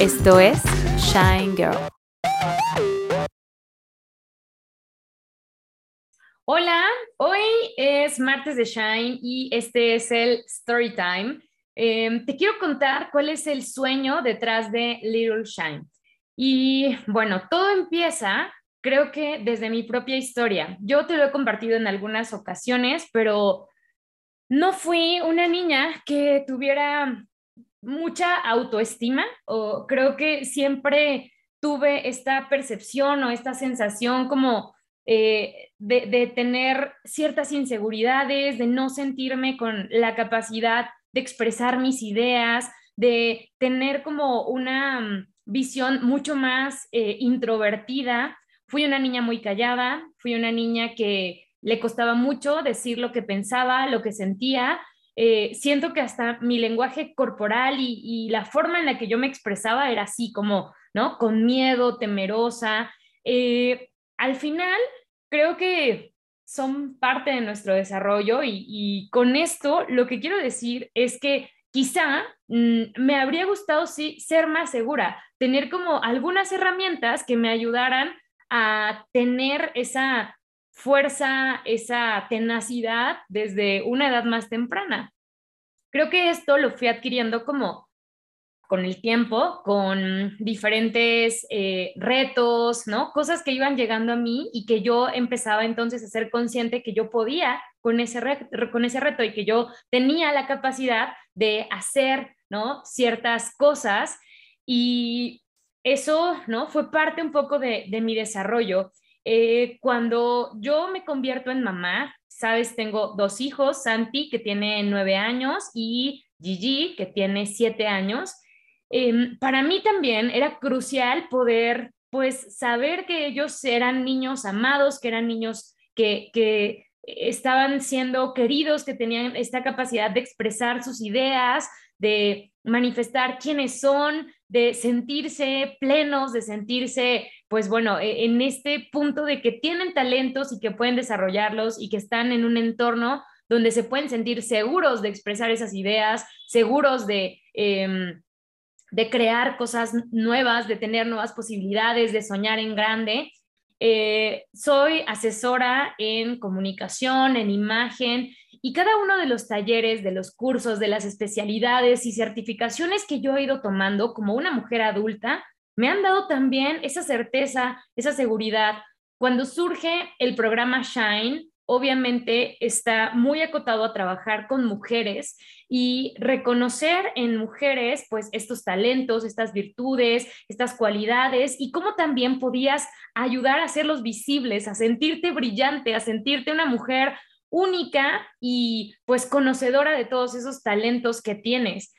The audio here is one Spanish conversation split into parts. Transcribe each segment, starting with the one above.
Esto es Shine Girl. Hola, hoy es martes de Shine y este es el Story Time. Em, te quiero contar cuál es el sueño detrás de Little Shine. Y bueno, todo empieza, creo que desde mi propia historia. Yo te lo he compartido en algunas ocasiones, pero no fui una niña que tuviera mucha autoestima o creo que siempre tuve esta percepción o esta sensación como eh, de, tener ciertas inseguridades, de no sentirme con la capacidad de expresar mis ideas, de tener como una visión mucho más eh, introvertida. Fui una niña muy callada, fui una niña que le costaba mucho decir lo que pensaba, lo que sentía, eh, siento que hasta mi lenguaje corporal y, la forma en la que yo me expresaba era así, como, ¿no? Con miedo, temerosa. Eh, al final, creo que son parte de nuestro desarrollo y, con esto lo que quiero decir es que quizá mm, me habría gustado sí ser más segura, tener como algunas herramientas que me ayudaran a tener esa fuerza, esa tenacidad desde una edad más temprana. Creo que esto lo fui adquiriendo como con el tiempo, con diferentes eh, retos, ¿no? Cosas que iban llegando a mí y que yo empezaba entonces a ser consciente que yo podía con ese, con ese reto y que yo tenía la capacidad de hacer, ¿no? Ciertas cosas y eso, ¿no? Fue parte un poco de mi desarrollo. Eh, cuando yo me convierto en mamá, sabes, tengo dos hijos, Santi, que tiene nueve años, y Gigi, que tiene siete años. Em, para mí también era crucial poder, pues, saber que ellos eran niños amados, que eran niños que, que estaban siendo queridos, que tenían esta capacidad de expresar sus ideas, de manifestar quiénes son, de sentirse plenos, de sentirse, pues bueno, e, en este punto de que tienen talentos y que pueden desarrollarlos y que están en un entorno donde se pueden sentir seguros de expresar esas ideas, seguros de, em, de crear cosas nuevas, de tener nuevas posibilidades, de soñar en grande. Eh, soy asesora en comunicación, en imagen y cada uno de los talleres, de los cursos, de las especialidades y certificaciones que yo he ido tomando como una mujer adulta, me han dado también esa certeza, esa seguridad. Cuando surge el programa Shine, obviamente está muy acotado a trabajar con mujeres y reconocer en mujeres pues estos talentos, estas virtudes, estas cualidades y cómo también podías ayudar a hacerlos visibles, a sentirte brillante, a sentirte una mujer única y pues conocedora de todos esos talentos que tienes.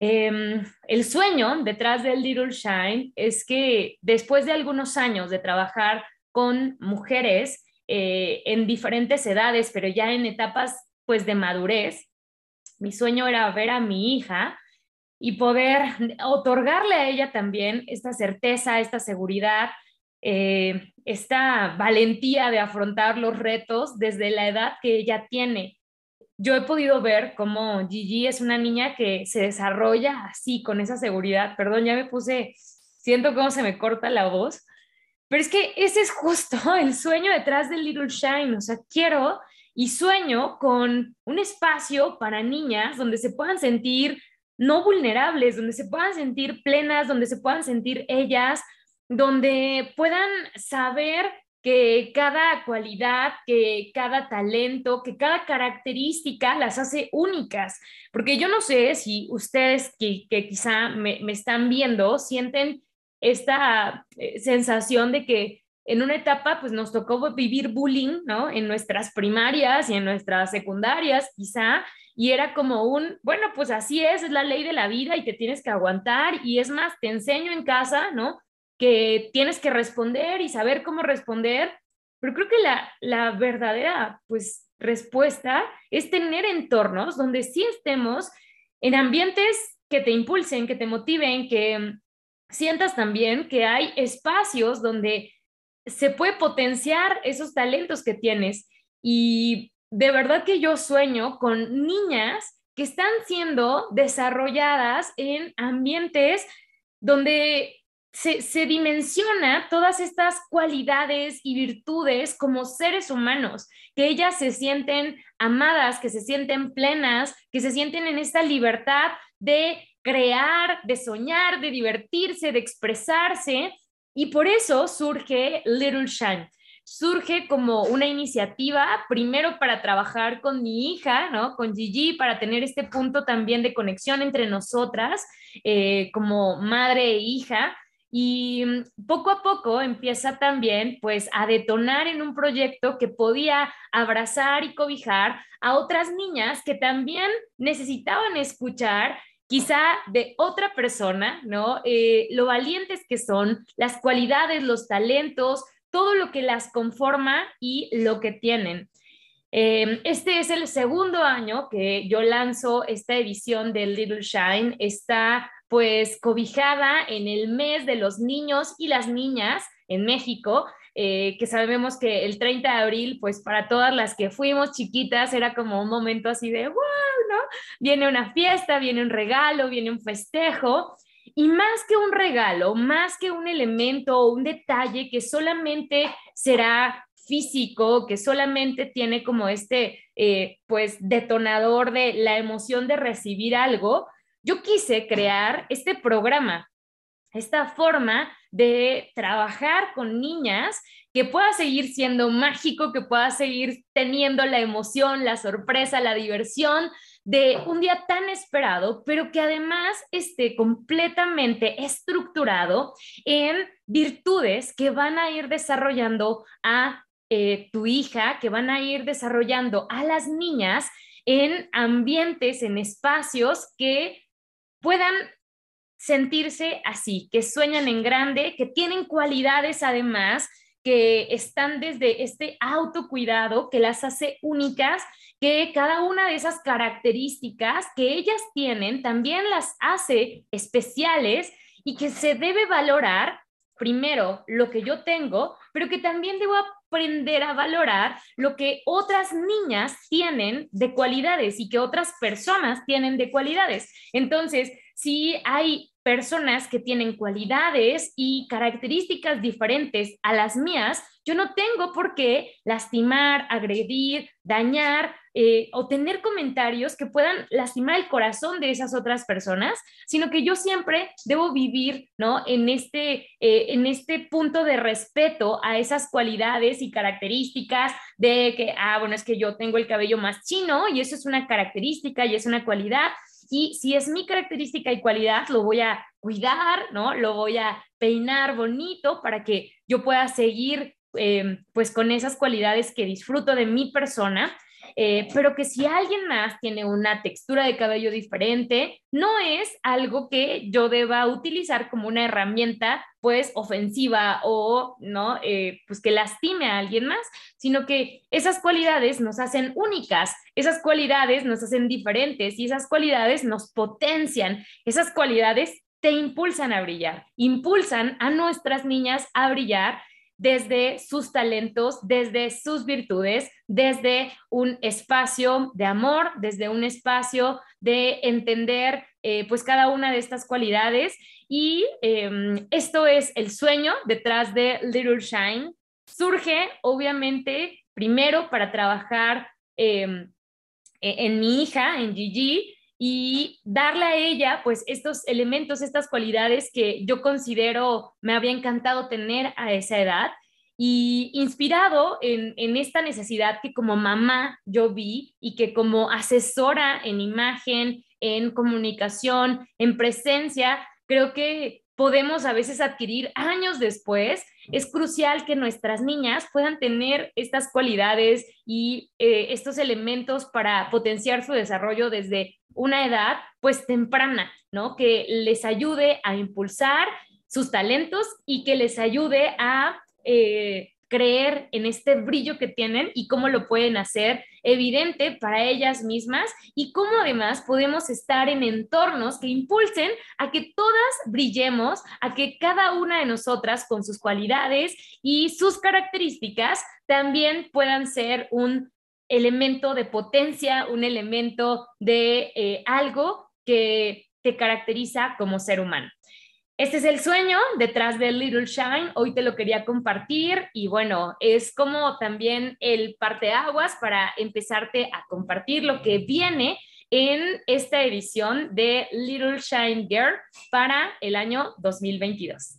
Em, el sueño detrás del Little Shine es que después de algunos años de trabajar con mujeres eh, en diferentes edades, pero ya en etapas pues de madurez, mi sueño era ver a mi hija y poder otorgarle a ella también esta certeza, esta seguridad, eh, esta valentía de afrontar los retos desde la edad que ella tiene. Yo he podido ver cómo Gigi es una niña que se desarrolla así, con esa seguridad. Perdón, ya me puse, siento cómo se me corta la voz, pero es que ese es justo el sueño detrás del Little Shine. O sea, quiero y sueño con un espacio para niñas donde se puedan sentir no vulnerables, donde se puedan sentir plenas, donde se puedan sentir ellas, donde puedan saber que cada cualidad, que cada talento, que cada característica las hace únicas. Porque yo no sé si ustedes que, quizá me, están viendo sienten esta eh, sensación de que en una etapa pues nos tocó vivir bullying, ¿no? En nuestras primarias y en nuestras secundarias quizá, y era como un, bueno, pues así es, es la ley de la vida y te tienes que aguantar y es más, te enseño en casa, ¿no? Que tienes que responder y saber cómo responder, pero creo que la, la verdadera pues, respuesta es tener entornos donde sí estemos en ambientes que te impulsen, que te motiven, que sientas también que hay espacios donde se puede potenciar esos talentos que tienes. Y de verdad que yo sueño con niñas que están siendo desarrolladas en ambientes donde se, dimensiona todas estas cualidades y virtudes como seres humanos, que ellas se sienten amadas, que se sienten plenas, que se sienten en esta libertad de crear, de soñar, de divertirse, de expresarse. Y por eso surge Little Shine. Surge como una iniciativa, primero para trabajar con mi hija, ¿no? Con Gigi, para tener este punto también de conexión entre nosotras, eh, como madre e hija, y mm, poco a poco empieza también pues a detonar en un proyecto que podía abrazar y cobijar a otras niñas que también necesitaban escuchar quizá de otra persona, ¿no? Eh, lo valientes que son, las cualidades, los talentos, todo lo que las conforma y lo que tienen. Eh, este es el segundo año que yo lanzo esta edición de Little Shine. Está pues cobijada en el mes de los niños y las niñas en México, eh, que sabemos que el 30 de abril, pues para todas las que fuimos chiquitas, era como un momento así de, wow, ¿no? Viene una fiesta, viene un regalo, viene un festejo. Y más que un regalo, más que un elemento o un detalle que solamente será físico, que solamente tiene como este, eh, pues, detonador de la emoción de recibir algo, yo quise crear este programa, esta forma de trabajar con niñas que pueda seguir siendo mágico, que pueda seguir teniendo la emoción, la sorpresa, la diversión de un día tan esperado, pero que además esté completamente estructurado en virtudes que van a ir desarrollando a eh, tu hija, que van a ir desarrollando a las niñas en ambientes, en espacios que puedan sentirse así, que sueñan en grande, que tienen cualidades además que están desde este autocuidado que las hace únicas, que cada una de esas características que ellas tienen también las hace especiales y que se debe valorar primero lo que yo tengo, pero que también debo aprender a valorar lo que otras niñas tienen de cualidades y que otras personas tienen de cualidades. Entonces, si hay personas que tienen cualidades y características diferentes a las mías, yo no tengo por qué lastimar, agredir, dañar eh, o tener comentarios que puedan lastimar el corazón de esas otras personas, sino que yo siempre debo vivir, ¿no? En este, eh, en este punto de respeto a esas cualidades y características de que, ah, bueno, es que yo tengo el cabello más chino y eso es una característica y es una cualidad. Y si es mi característica y cualidad, lo voy a cuidar, ¿no? Lo voy a peinar bonito para que yo pueda seguir eh, pues con esas cualidades que disfruto de mi persona eh, pero que si alguien más tiene una textura de cabello diferente, no es algo que yo deba utilizar como una herramienta pues ofensiva o no eh, pues que lastime a alguien más, sino que esas cualidades nos hacen únicas, esas cualidades nos hacen diferentes y esas cualidades nos potencian, esas cualidades te impulsan a brillar, impulsan a nuestras niñas a brillar desde sus talentos, desde sus virtudes, desde un espacio de amor, desde un espacio de entender eh, pues cada una de estas cualidades. Y em, esto es el sueño detrás de Little Shine. Surge obviamente primero para trabajar em, e-, en mi hija, en Gigi, y darle a ella pues estos elementos, estas cualidades que yo considero me había encantado tener a esa edad y inspirado en, en, esta necesidad que como mamá yo vi y que como asesora en imagen, en comunicación, en presencia, creo que podemos a veces adquirir años después, es crucial que nuestras niñas puedan tener estas cualidades y eh, estos elementos para potenciar su desarrollo desde una edad pues temprana, ¿no? Que les ayude a impulsar sus talentos y que les ayude a eh, creer en este brillo que tienen y cómo lo pueden hacer evidente para ellas mismas y cómo además podemos estar en entornos que impulsen a que todas brillemos, a que cada una de nosotras con sus cualidades y sus características también puedan ser un elemento de potencia, un elemento de eh, algo que te caracteriza como ser humano. Este es el sueño detrás de Little Shine. Hoy te lo quería compartir y bueno, es como también el parteaguas para empezarte a compartir lo que viene en esta edición de Little Shine Girl para el año 2022.